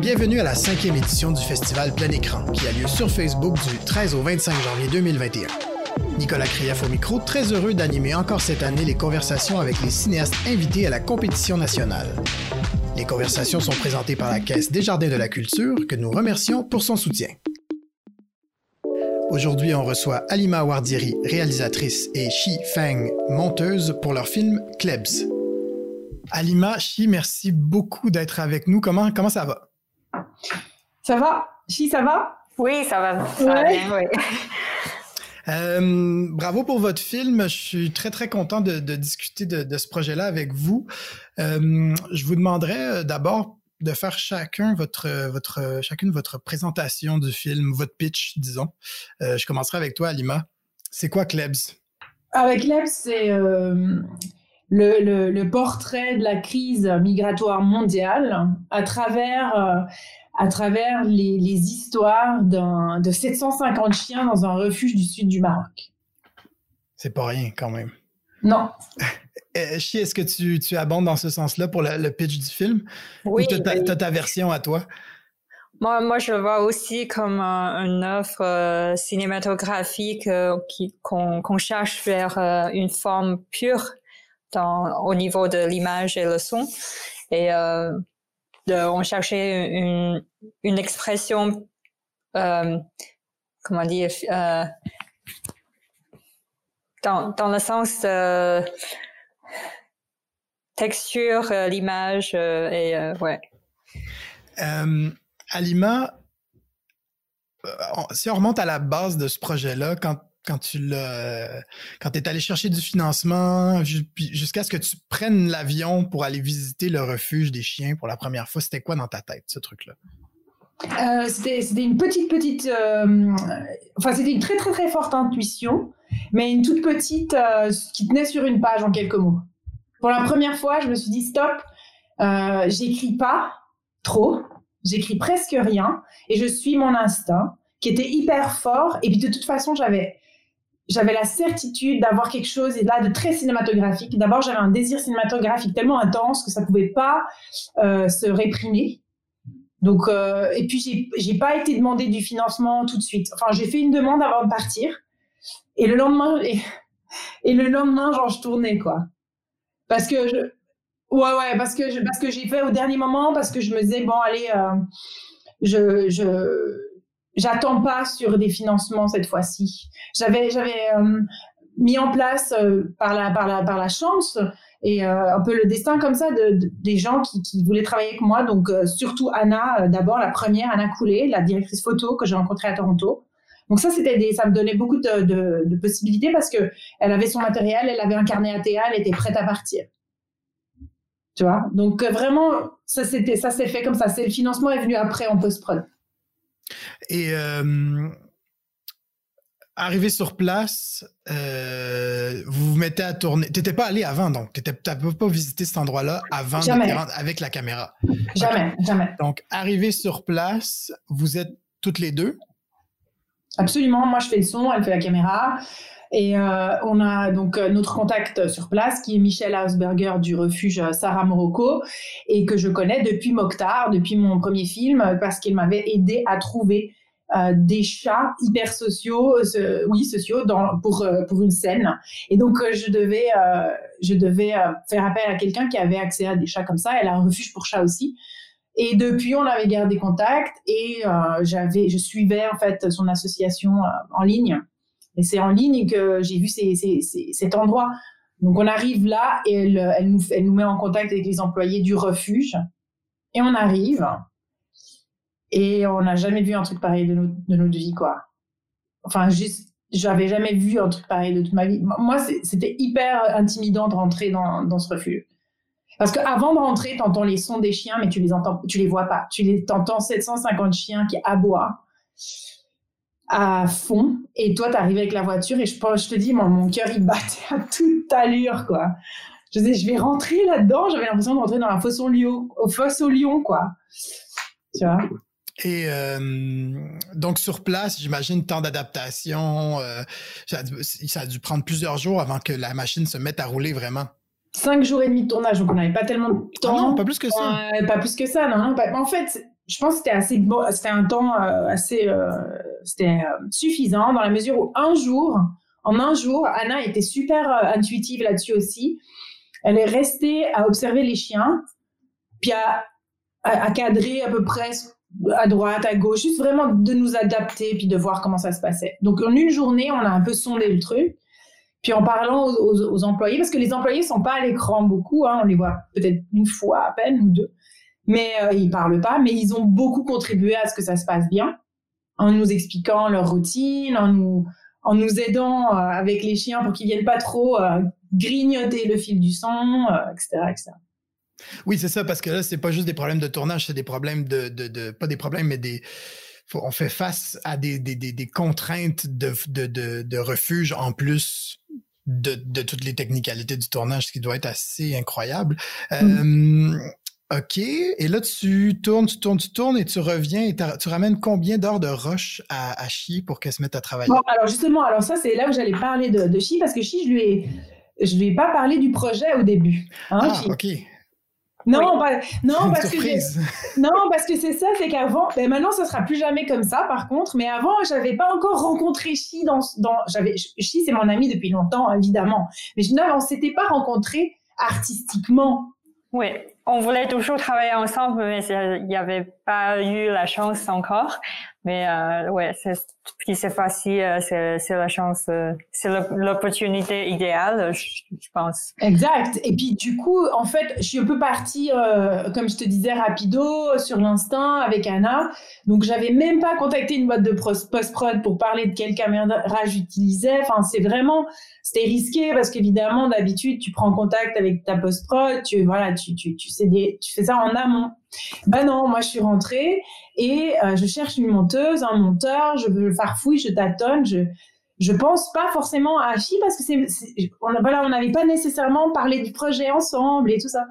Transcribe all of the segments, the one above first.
Bienvenue à la cinquième édition du festival Plein Écran, qui a lieu sur Facebook du 13 au 25 janvier 2021. Nicolas Krief au micro, très heureux d'animer encore cette année les conversations avec les cinéastes invités à la compétition nationale. Les conversations sont présentées par la Caisse des Jardins de la Culture, que nous remercions pour son soutien. Aujourd'hui, on reçoit Alima Wardiri, réalisatrice, et Shi Feng, monteuse, pour leur film Klebs. Alima, Shi, merci beaucoup d'être avec nous. Comment, comment ça va? Ça va? Chi, ça va? Oui, ça va, ça bien, oui. Euh, bravo pour votre film. Je suis très, très content de, discuter de, ce projet-là avec vous. Euh, je vous demanderais euh, d'abord de faire chacun votre, votre, chacune votre présentation du film, votre pitch, disons. je commencerai avec toi, Alima. C'est quoi Klebs? Avec Klebs, c'est le, le, portrait de la crise migratoire mondiale à travers à travers les, histoires de 750 chiens dans un refuge du sud du Maroc. C'est pas rien quand même. Non. Euh, Chi, est-ce que tu, tu abondes dans ce sens-là pour le, pitch du film? Oui. Ou tu as, ta version à toi? Moi, moi, je vois aussi comme une œuvre euh, cinématographique euh, qu'on cherche vers une forme pure dans, au niveau de l'image et le son. Et on cherchait une, une expression, euh, comment dire, euh, dans, dans le sens texture, euh, l'image et ouais. Alima, si on remonte à la base de ce projet-là, quand quand tu l'as, quand es allé chercher du financement jusqu'à ce que tu prennes l'avion pour aller visiter le refuge des chiens pour la première fois, c'était quoi dans ta tête, ce truc-là? Euh, c'était, une petite, petite. Euh, enfin, c'était une très, très, très forte intuition, mais une toute petite euh, qui tenait sur une page en quelques mots. Pour la première fois, je me suis dit stop, j'écris pas trop, j'écris presque rien, et je suis mon instinct qui était hyper fort. Et puis de toute façon, j'avais j'avais la certitude d'avoir quelque chose et là de très cinématographique. D'abord, j'avais un désir cinématographique tellement intense que ça pouvait pas euh, se réprimer. Donc, euh, et puis j'ai pas été demandé du financement tout de suite. Enfin, j'ai fait une demande avant de partir. Et le lendemain, et le lendemain, genre je tournais quoi. Parce que je, ouais ouais, parce que parce que j'ai fait au dernier moment, parce que je me disais bon allez, euh, je je j'attends pas sur des financements cette fois-ci. J'avais j'avais euh, mis en place euh, par la par la par la chance et un peu le destin comme ça de, des gens qui, qui, voulaient travailler avec moi. Donc surtout Anna, d'abord la première Anna Coulé, la directrice photo que j'ai rencontrée à Toronto. Donc ça c'était des, ça me donnait beaucoup de, de, de, possibilités parce que elle avait son matériel, elle avait un carnet ATA, elle était prête à partir. Tu vois? Donc vraiment ça c'était ça s'est fait comme ça. C'est le financement est venu après en post prod. Et euh, arrivé sur place, euh, vous vous mettez à tourner. Tu n'étais pas allé avant, donc tu n'avais pas visité cet endroit-là avant avec la caméra. Jamais, jamais. Donc, arrivé sur place, vous êtes toutes les deux? Absolument. Moi, je fais le son, elle fait la caméra. Et euh, on a donc euh, notre contact sur place qui est Michel Hausberger du refuge Sarah Morocco et que je connais depuis Mokhtar, depuis mon premier film, parce qu'il m'avait aidé à trouver euh, des chats hyper sociaux, oui sociaux, pour pour une scène. Et donc je devais je devais faire appel à quelqu'un qui avait accès à des chats comme ça. Elle a un refuge pour chats aussi. Et depuis, on avait gardé contact et j'avais, je suivais en fait son association en ligne. Et c'est en ligne que j'ai vu cet endroit. Donc on arrive là et elle, nous, met en contact avec les employés du refuge. Et on arrive et on n'a jamais vu un truc pareil de, notre, de notre vie, quoi. Enfin, juste, j'avais jamais vu un truc pareil de toute ma vie. Moi, c'était hyper intimidant de rentrer dans ce refuge. Parce qu'avant de rentrer, tu entends les sons des chiens, mais tu les entends, tu les vois pas. Tu les entends 750 chiens qui aboient à fond. Et toi, tu arrives avec la voiture et je, te dis, mon cœur, il battait à toute allure, quoi. Je disais, je vais rentrer là-dedans. J'avais l'impression de rentrer dans la fosse au lion, quoi. Tu vois? Et euh, donc sur place, j'imagine temps d'adaptation, euh, ça, ça, a dû prendre plusieurs jours avant que la machine se mette à rouler vraiment. Cinq jours et demi de tournage, donc on n'avait pas tellement de temps. Ah non, pas plus que ça. pas plus que ça, non. non En fait, je pense que c'était assez bon, c'était un temps euh, assez, c'était suffisant dans la mesure où un jour, en un jour, Anna était super intuitive là-dessus aussi. Elle est restée à observer les chiens, puis à, à cadrer à peu près à droite, à gauche, juste vraiment de nous adapter puis de voir comment ça se passait. Donc en une journée, on a un peu sondé le truc. Puis en parlant aux, employés, parce que les employés sont pas à l'écran beaucoup, hein, on les voit peut-être une fois à peine ou deux, mais euh, ils parlent pas, mais ils ont beaucoup contribué à ce que ça se passe bien, en nous expliquant leur routine, en nous, en nous aidant euh, avec les chiens pour qu'ils viennent pas trop euh, grignoter le fil du sang, etc., etc. Oui, c'est ça, parce que là, c'est pas juste des problèmes de tournage, c'est des problèmes de, de, de, pas des problèmes, mais des, on fait face à des, des, des, des contraintes de, de, de, refuge en plus de, de toutes les technicalités du tournage, ce qui doit être assez incroyable. Mmh. Euh, OK. Et là, tu tournes, tu tournes, tu tournes et tu reviens et tu ramènes combien d'heures de rush à, à Chi pour qu'elle se mette à travailler? Bon, alors justement, alors ça, c'est là où j'allais parler de, de Chi parce que Chi, je lui ai, je lui ai pas parlé du projet au début. Hein, ah, OK. Non, non, parce que non, parce que c'est ça, c'est qu'avant, ben maintenant, ça sera plus jamais comme ça, par contre. Mais avant, j'avais pas encore rencontré Chi dans, dans j'avais, Chi, c'est mon ami depuis longtemps, évidemment. Mais je, non, on s'était pas rencontrés artistiquement. Oui, on voulait toujours travailler ensemble, mais il n'y avait pas eu la chance encore. Mais euh, ouais, puis cette fois-ci, c'est la chance, euh, c'est l'opportunité idéale, je, pense. Exact. Et puis du coup, en fait, je suis un peu partie, euh, comme je te disais, rapido sur l'instinct avec Anna. Donc j'avais même pas contacté une boîte de post-prod pour parler de quelle caméra j'utilisais. Enfin, c'est vraiment, c'était risqué parce qu'évidemment, d'habitude, tu prends contact avec ta post-prod, tu voilà, tu tu tu fais ça en amont. Ben non, moi je suis rentrée et euh, je cherche une monteuse, un monteur, je veux farfouille, je tâtonne, je je pense pas forcément à Chi parce que c'est on voilà, on n'avait pas nécessairement parlé du projet ensemble et tout ça.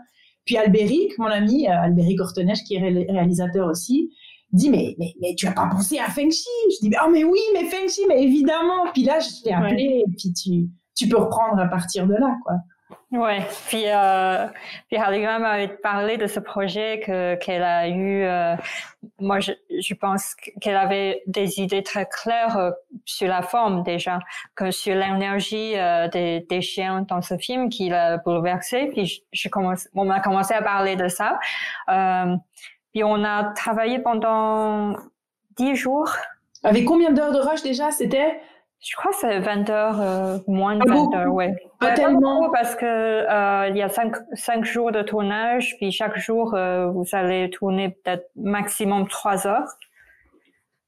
Puis Albéric, mon ami euh, Albéric Ortenèche qui est réalisateur aussi, dit mais, mais mais tu as pas pensé à Feng Chi Je dis oh mais oui, mais Feng Chi mais évidemment. Puis là je t'ai appelé et puis tu tu peux reprendre à partir de là quoi. Ouais, puis euh, puis m'avait parlé de ce projet que qu'elle a eu. Euh, moi, je, je pense qu'elle avait des idées très claires euh, sur la forme déjà, que sur l'énergie euh, des, des chiens dans ce film qui l'a bouleversé. Puis je, commence, on a commencé à parler de ça. Euh, puis on a travaillé pendant dix jours. Avec combien d'heures de rush déjà? C'était je crois que c'est 20 heures, euh, moins de 20 heures, ouais. Pas tellement. parce que euh, il y a 5, 5 jours de tournage, puis chaque jour, euh, vous allez tourner peut-être maximum 3 heures.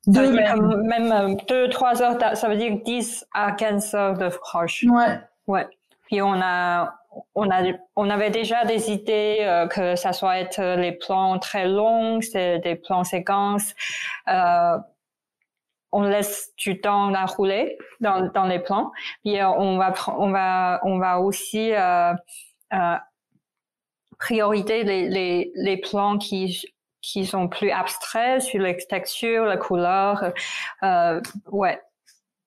Deux même. même 2, 3 heures, ça veut dire 10 à 15 heures de rush. Ouais. Ouais. Puis on a, on a, on avait déjà des idées que ça soit être les plans très longs, c'est des plans séquences. Euh, on laisse du temps à rouler dans, dans les plans. Puis euh, on va on va on va aussi euh, euh, priorité les, les, les plans qui qui sont plus abstraits sur les textures, la couleur. Euh, ouais.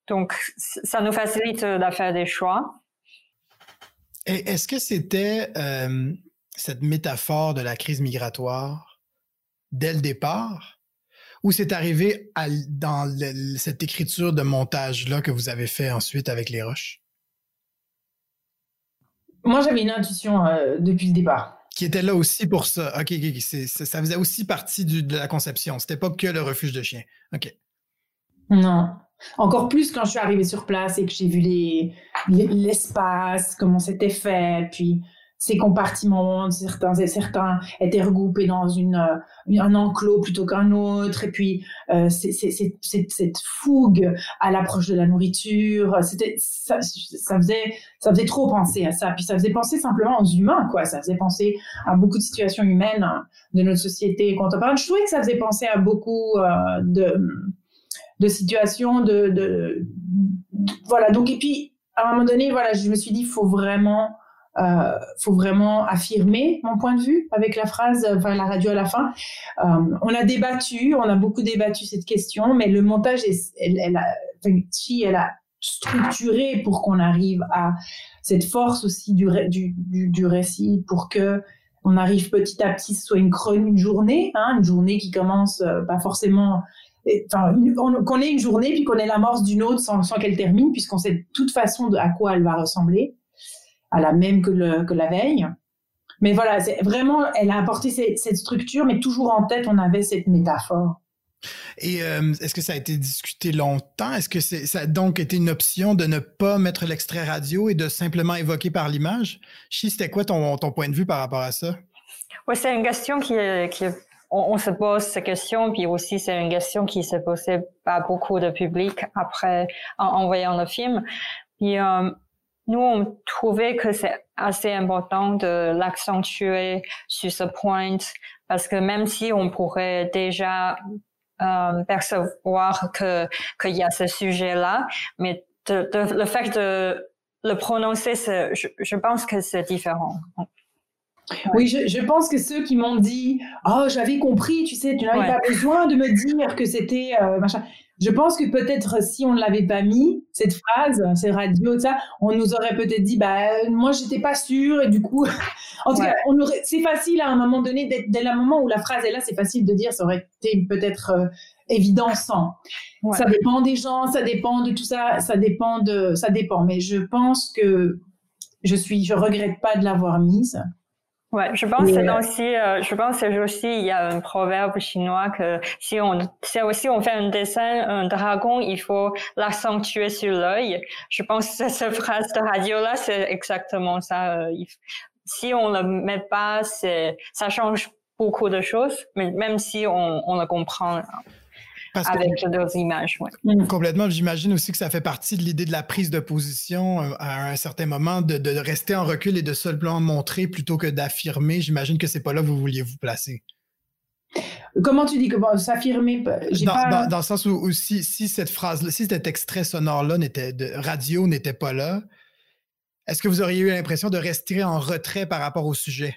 Donc ça nous facilite de faire des choix. Est-ce que c'était euh, cette métaphore de la crise migratoire dès le départ? Ou c'est arrivé dans cette écriture de montage-là que vous avez fait ensuite avec les roches? Moi, j'avais une intuition euh, depuis le départ. Qui était là aussi pour ça. OK, ça faisait aussi partie de la conception. C'était pas que le refuge de chiens. OK. Non. Encore plus quand je suis arrivée sur place et que j'ai vu l'espace, comment c'était fait, puis ces compartiments, certains, étaient regroupés dans euh, un enclos plutôt qu'un autre, et puis euh, cette fougue à l'approche de la nourriture, c'était, ça, faisait, ça faisait trop penser à ça, puis ça faisait penser simplement aux humains, quoi, ça faisait penser à beaucoup de situations humaines de notre société contemporaine. Je trouvais que ça faisait penser à beaucoup euh, de, situations de, voilà, donc et puis à un moment donné, voilà, je me suis dit, il faut vraiment euh, faut vraiment affirmer mon point de vue avec la phrase, enfin la radio à la fin. Euh, on a débattu, on a beaucoup débattu cette question, mais le montage, elle, elle, a, elle a structuré pour qu'on arrive à cette force aussi du, du, du, du, récit, pour que on arrive petit à petit, ce soit une chronique, une journée, hein, une journée qui commence euh, pas forcément enfin, qu'on ait une journée puis qu'on ait l'amorce d'une autre sans, sans qu'elle termine, puisqu'on sait de toute façon à quoi elle va ressembler à la même que, le, que la veille. Mais voilà, c'est vraiment, elle a apporté cette, cette, structure, mais toujours en tête, on avait cette métaphore. Et euh, est-ce que ça a été discuté longtemps? Est-ce que ça a donc été une option de ne pas mettre l'extrait radio et de simplement évoquer par l'image? Chi, c'était quoi ton, ton, point de vue par rapport à ça? Oui, c'est une question qui, qui on, on, se pose cette question, puis aussi c'est une question qui s'est posée par beaucoup de public après en, en voyant le film. Puis euh, nous, on trouvait que c'est assez important de l'accentuer sur ce point parce que même si on pourrait déjà euh, percevoir que qu'il y a ce sujet-là, mais de, de, le fait de le prononcer, je, je pense que c'est différent. Oui, je, je, pense que ceux qui m'ont dit Oh, j'avais compris, tu sais, tu n'avais ouais. pas besoin de me dire que c'était euh, machin. Je pense que peut-être si on ne l'avait pas mis, cette phrase, ces radios, ça, on nous aurait peut-être dit, bah, moi, j'étais pas sûre, et du coup, en tout ouais. cas, on aurait, c'est facile à un moment donné, dès, dès le moment où la phrase est là, c'est facile de dire, ça aurait été peut-être euh, évident sans. Ouais. Ça dépend des gens, ça dépend de tout ça, ça dépend de, ça dépend. Mais je pense que je suis, je regrette pas de l'avoir mise. Ouais, je pense que euh, aussi, euh, je pense que aussi il y a un proverbe chinois que si on, si aussi on fait un dessin, un dragon, il faut l'accentuer sur l'œil. Je pense que cette phrase de radio là, c'est exactement ça. Euh, si on le met pas, c'est, ça change beaucoup de choses, mais même si on, on le comprend. Parce avec que, d'autres images. Ouais. Mm. Complètement. J'imagine aussi que ça fait partie de l'idée de la prise de position euh, à un certain moment, de, de rester en recul et de seulement montrer plutôt que d'affirmer. J'imagine que c'est pas là que vous vouliez vous placer. Comment tu dis que s'affirmer dans, pas... dans, dans, le sens où, où si, si, cette phrase, si cet extrait sonore-là n'était de radio n'était pas là, est-ce que vous auriez eu l'impression de rester en retrait par rapport au sujet?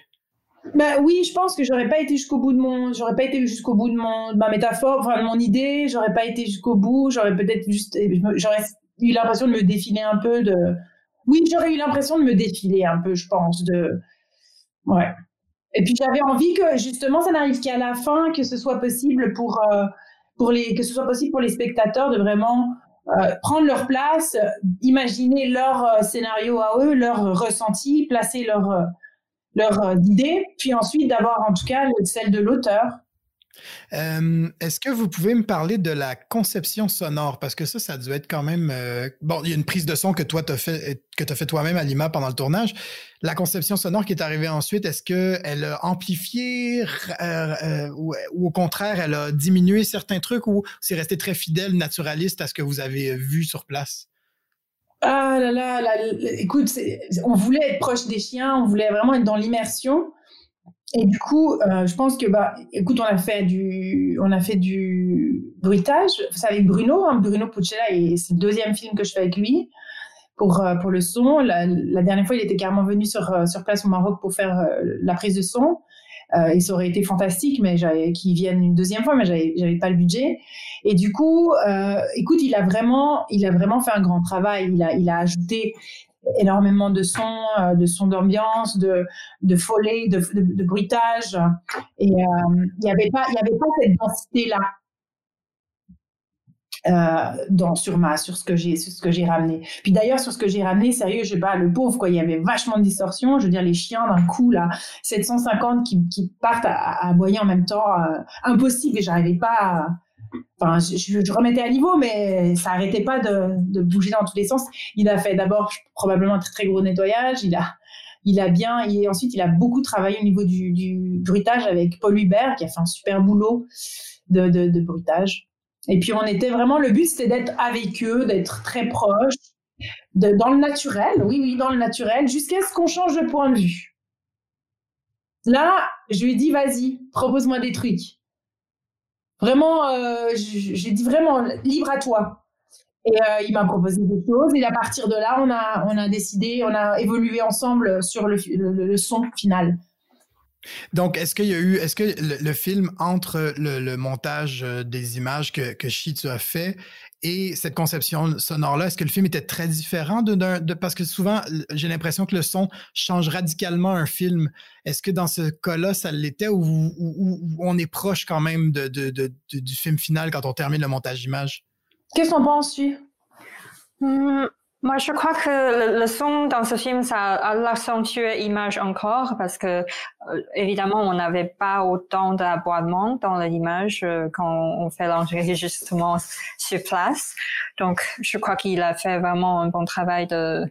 Ben oui, je pense que j'aurais pas été jusqu'au bout de mon, j'aurais pas été jusqu'au bout de mon, ma métaphore, enfin de mon idée, j'aurais pas été jusqu'au bout, j'aurais peut-être juste, j'aurais eu l'impression de me défiler un peu de, oui, j'aurais eu l'impression de me défiler un peu, je pense, de, ouais. Et puis j'avais envie que justement ça n'arrive qu'à la fin, que ce soit possible pour, euh, pour les, que ce soit possible pour les spectateurs de vraiment euh, prendre leur place, imaginer leur euh, scénario à eux, leur ressenti, placer leur leurs euh, idées, puis ensuite d'avoir en tout cas celle de l'auteur. Euh, Est-ce que vous pouvez me parler de la conception sonore? Parce que ça, ça doit être quand même... Euh, bon, il y a une prise de son que toi, tu as fait, toi-même à Lima pendant le tournage. La conception sonore qui est arrivée ensuite, est-ce qu'elle a amplifié ou, au contraire, elle a diminué certains trucs ou c'est resté très fidèle, naturaliste à ce que vous avez vu sur place? Ah là là, là écoute, on voulait être proche des chiens, on voulait vraiment être dans l'immersion. Et du coup, euh, je pense que bah, écoute, on a fait du, on a fait du bruitage. C'est avec Bruno, hein, Bruno Puccella, et c'est le deuxième film que je fais avec lui pour euh, pour le son. La, dernière fois, il était carrément venu sur euh, sur place au Maroc pour faire la prise de son. Euh, et ça aurait été fantastique, mais j'avais qu'ils viennent une deuxième fois, mais j'avais j'avais pas le budget. Et du coup, euh, écoute, il a vraiment, il a vraiment fait un grand travail. Il a, il a ajouté énormément de sons, euh, de sons d'ambiance, de, de follet, de, de, de bruitage. Et euh, il n'y avait pas, il y avait pas cette densité là euh, sur ma sur ce que j'ai ce que j'ai ramené. Puis d'ailleurs sur ce que j'ai ramené, sérieux, je pas le pauvre quoi, il y avait vachement de distorsion. Je veux dire les chiens d'un coup là, 750 qui, qui partent à, à aboyer en même temps, euh, impossible et j'arrivais pas. Enfin, je, remettais à niveau, mais ça arrêtait pas de, de, bouger dans tous les sens. Il a fait d'abord probablement un très, très gros nettoyage. Il a, il a bien, et ensuite il a beaucoup travaillé au niveau du, du bruitage avec Paul Hubert, qui a fait un super boulot de, de, de bruitage. Et puis on était vraiment, le but c'était d'être avec eux, d'être très proche, de, dans le naturel, oui, oui, dans le naturel, jusqu'à ce qu'on change de point de vue. Là, je lui ai dit, vas-y, propose-moi des trucs. Vraiment, euh, j'ai dit vraiment, libre à toi. Et euh, il m'a proposé des choses. Et à partir de là, on a, on a décidé, on a évolué ensemble sur le, le, son final. Donc, est-ce qu'il y a eu, est-ce que le, film, entre le, montage euh, des images que, que Shi, tu as fait et cette conception sonore-là, est-ce que le film était très différent de, de parce que souvent, j'ai l'impression que le son change radicalement un film. Est-ce que dans ce cas-là, ça l'était ou, on est proche quand même de, du film final quand on termine le montage d'image? Qu'est-ce qu'on pense, tu Moi, je crois que le, son dans ce film, ça a l'accentué l'image encore parce que, euh, évidemment, on n'avait pas autant d'aboiements dans l'image euh, quand on fait l'enregistrement sur place. Donc, je crois qu'il a fait vraiment un bon travail de,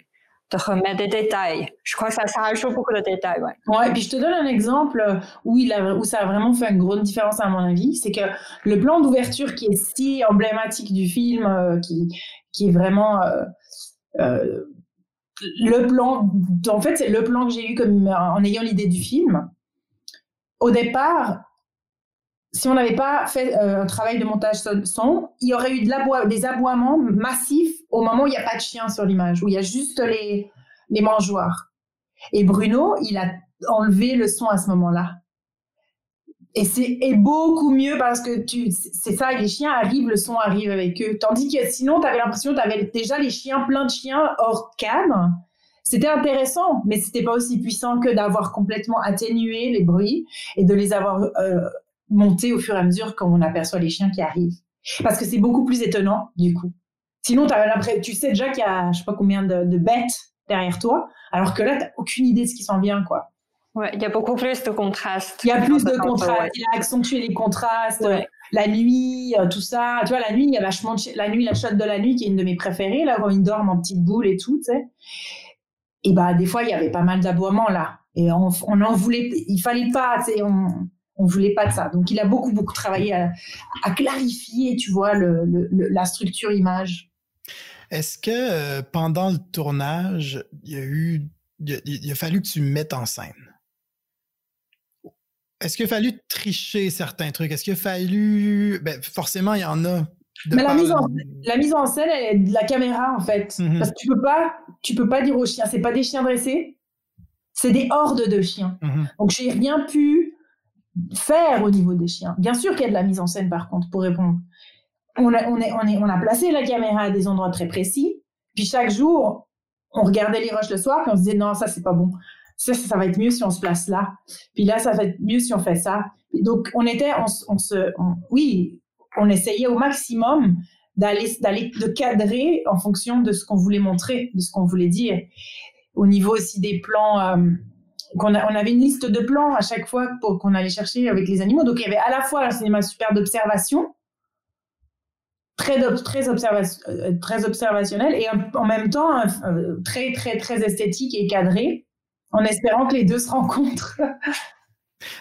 remettre des détails. Je crois que ça, ça rajoute beaucoup de détails. Ouais. ouais, et puis je te donne un exemple où, il a, où ça a vraiment fait une grosse différence à mon avis. C'est que le plan d'ouverture qui est si emblématique du film, euh, qui, qui est vraiment le plan, en fait, c'est le plan que j'ai eu comme, en ayant l'idée du film. Au départ, si on n'avait pas fait un travail de montage son, il y aurait eu de des aboiements massifs au moment où il n'y a pas de chien sur l'image, où il y a juste les mangeoires. Et Bruno, il a enlevé le son à ce moment-là. Et c'est beaucoup mieux parce que tu, c'est ça, les chiens arrivent, le son arrive avec eux. Tandis que sinon, tu avais l'impression que tu avais déjà les chiens, plein de chiens hors cadre. C'était intéressant, mais c'était pas aussi puissant que d'avoir complètement atténué les bruits et de les avoir euh, montés au fur et à mesure quand on aperçoit les chiens qui arrivent. Parce que c'est beaucoup plus étonnant, du coup. Sinon, tu sais déjà qu'il y a, je sais pas combien de, bêtes derrière toi, alors que là, tu aucune idée de ce qui s'en vient, quoi. Ouais, il y a beaucoup plus de contrastes. Il y a plus de contrastes. Il a accentué les contrastes. La nuit, euh, tout ça. Tu vois, la nuit, il y a vachement la nuit, la shot de la nuit qui est une de mes préférées, là, quand ils dorment en petites boules et tout, tu sais. Et bah, des fois, il y avait pas mal d'aboiements, là. Et on, on en voulait, il fallait pas, tu sais, on, on voulait pas de ça. Donc, il a beaucoup, beaucoup travaillé à, clarifier, tu vois, le, la structure image. Est-ce que euh, pendant le tournage, il y a eu, il, a fallu que tu mettes en scène? Est-ce qu'il a fallu tricher certains trucs? Est-ce qu'il a fallu, ben, forcément, il y en a. Mais la mise, en, la mise, en, scène, elle est de la caméra, en fait. Mm-hmm. Parce que tu peux pas, tu peux pas dire aux chiens, c'est pas des chiens dressés, c'est des hordes de chiens. Donc, mm-hmm. Donc, j'ai rien pu faire au niveau des chiens. Bien sûr qu'il y a de la mise en scène, par contre, pour répondre on a, on, est, on, est, on a placé la caméra à des endroits très précis. Puis chaque jour, on regardait les roches le soir, puis on se disait non, ça c'est pas bon. Ça, ça, va être mieux si on se place là. Puis là, ça va être mieux si on fait ça. Donc on était, on, se, oui, on essayait au maximum d'aller, d'aller, de cadrer en fonction de ce qu'on voulait montrer, de ce qu'on voulait dire. Au niveau aussi des plans. Euh, qu'on on avait une liste de plans à chaque fois pour qu'on allait chercher avec les animaux. Donc il y avait à la fois un cinéma super d'observation, très, très, euh, très observationnel et en même temps euh, très, très, très esthétique et cadré, en espérant que les deux se rencontrent.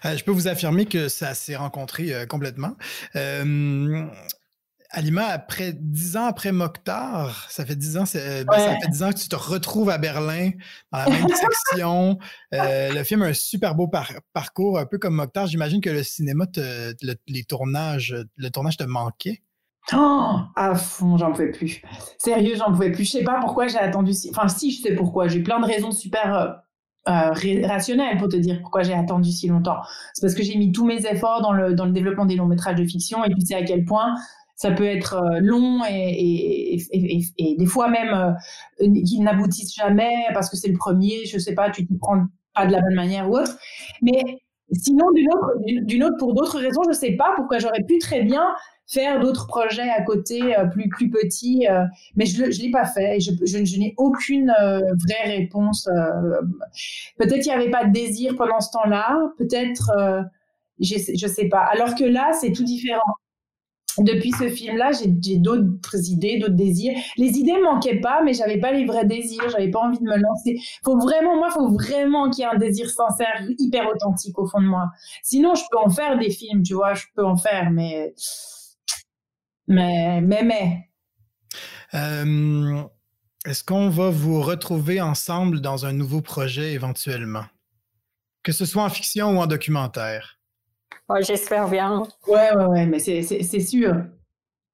Euh, je peux vous affirmer que ça s'est rencontré complètement. Alima, après dix ans après Mokhtar, ça fait dix ans, ben, ça fait dix ans que tu te retrouves à Berlin dans la même section. le film a un super beau parcours, un peu comme Mokhtar. J'imagine que le cinéma, les tournages, le tournage te manquait. Oh, à fond, j'en pouvais plus. Sérieux, j'en pouvais plus. Je sais pas pourquoi j'ai attendu si. Enfin, si, je sais pourquoi. J'ai plein de raisons super euh, rationnelles pour te dire pourquoi j'ai attendu si longtemps. C'est parce que j'ai mis tous mes efforts dans le, dans le développement des longs métrages de fiction et tu sais à quel point ça peut être euh, long et, et, et, et, des fois même euh, qu'ils n'aboutissent jamais parce que c'est le premier, je sais pas, tu te prends pas de la bonne manière ou autre. Mais sinon, d'une autre, d'une autre, pour d'autres raisons, je sais pas pourquoi j'aurais pu très bien faire d'autres projets à côté euh, plus plus petits, euh, mais je ne l'ai pas fait. Et je, je, n'ai aucune euh, vraie réponse. peut-être il n'y avait pas de désir pendant ce temps-là, peut-être, je ne sais pas. Alors que là, c'est tout différent. Depuis ce film-là, j'ai d'autres idées, d'autres désirs. Les idées manquaient pas, mais j'avais pas les vrais désirs. J'avais pas envie de me lancer. Faut vraiment, moi, faut vraiment qu'il y ait un désir sincère, hyper authentique au fond de moi. Sinon, je peux en faire des films, tu vois, je peux en faire, mais mais, mais, mais. Euh, est-ce qu'on va vous retrouver ensemble dans un nouveau projet éventuellement? Que ce soit en fiction ou en documentaire? J'espère bien. Ouais, ouais, ouais, mais c'est sûr.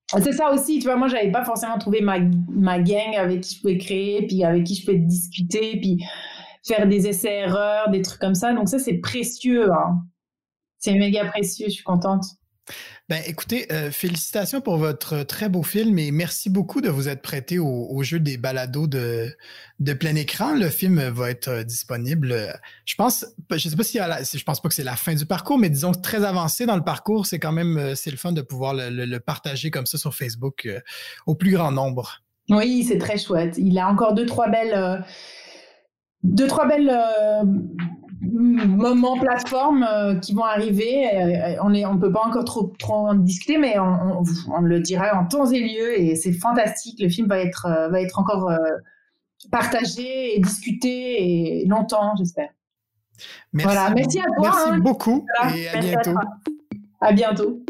c'est ça aussi, tu vois, moi, j'avais pas forcément trouvé ma, ma gang avec qui je pouvais créer, puis avec qui je pouvais discuter, puis faire des essais-erreurs, des trucs comme ça. Donc ça, c'est précieux. Hein. C'est méga précieux, je suis contente. Ben, écoutez, euh, félicitations pour votre très beau film et merci beaucoup de vous être prêté au, jeu des balados de, de plein écran. Le film va être euh, disponible, je pense, je sais pas si, je pense pas que c'est la fin du parcours, mais disons très avancé dans le parcours, c'est quand même, euh, c'est le fun de pouvoir le, partager comme ça sur Facebook au plus grand nombre. Oui, c'est très chouette. Il a encore deux, trois belles, deux, trois belles moments plateformes euh, qui vont arriver. Euh, on ne on peut pas encore trop, trop en discuter, mais on, on, le dira en temps et lieu et c'est fantastique. Le film va être, euh, va être encore partagé et discuté et longtemps, j'espère. Merci. Voilà. Merci à toi. Merci hein. beaucoup et à bientôt. à bientôt.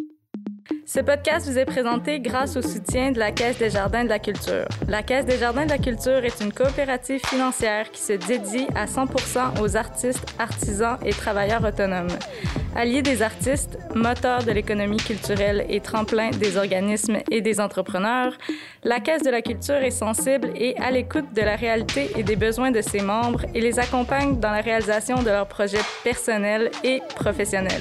Ce podcast vous est présenté grâce au soutien de la Caisse des Jardins de la Culture. La Caisse des Jardins de la Culture est une coopérative financière qui se dédie à 100% aux artistes, artisans et travailleurs autonomes. Alliés des artistes, moteur de l'économie culturelle et tremplin des organismes et des entrepreneurs, la Caisse de la Culture est sensible et à l'écoute de la réalité et des besoins de ses membres et les accompagne dans la réalisation de leurs projets personnels et professionnels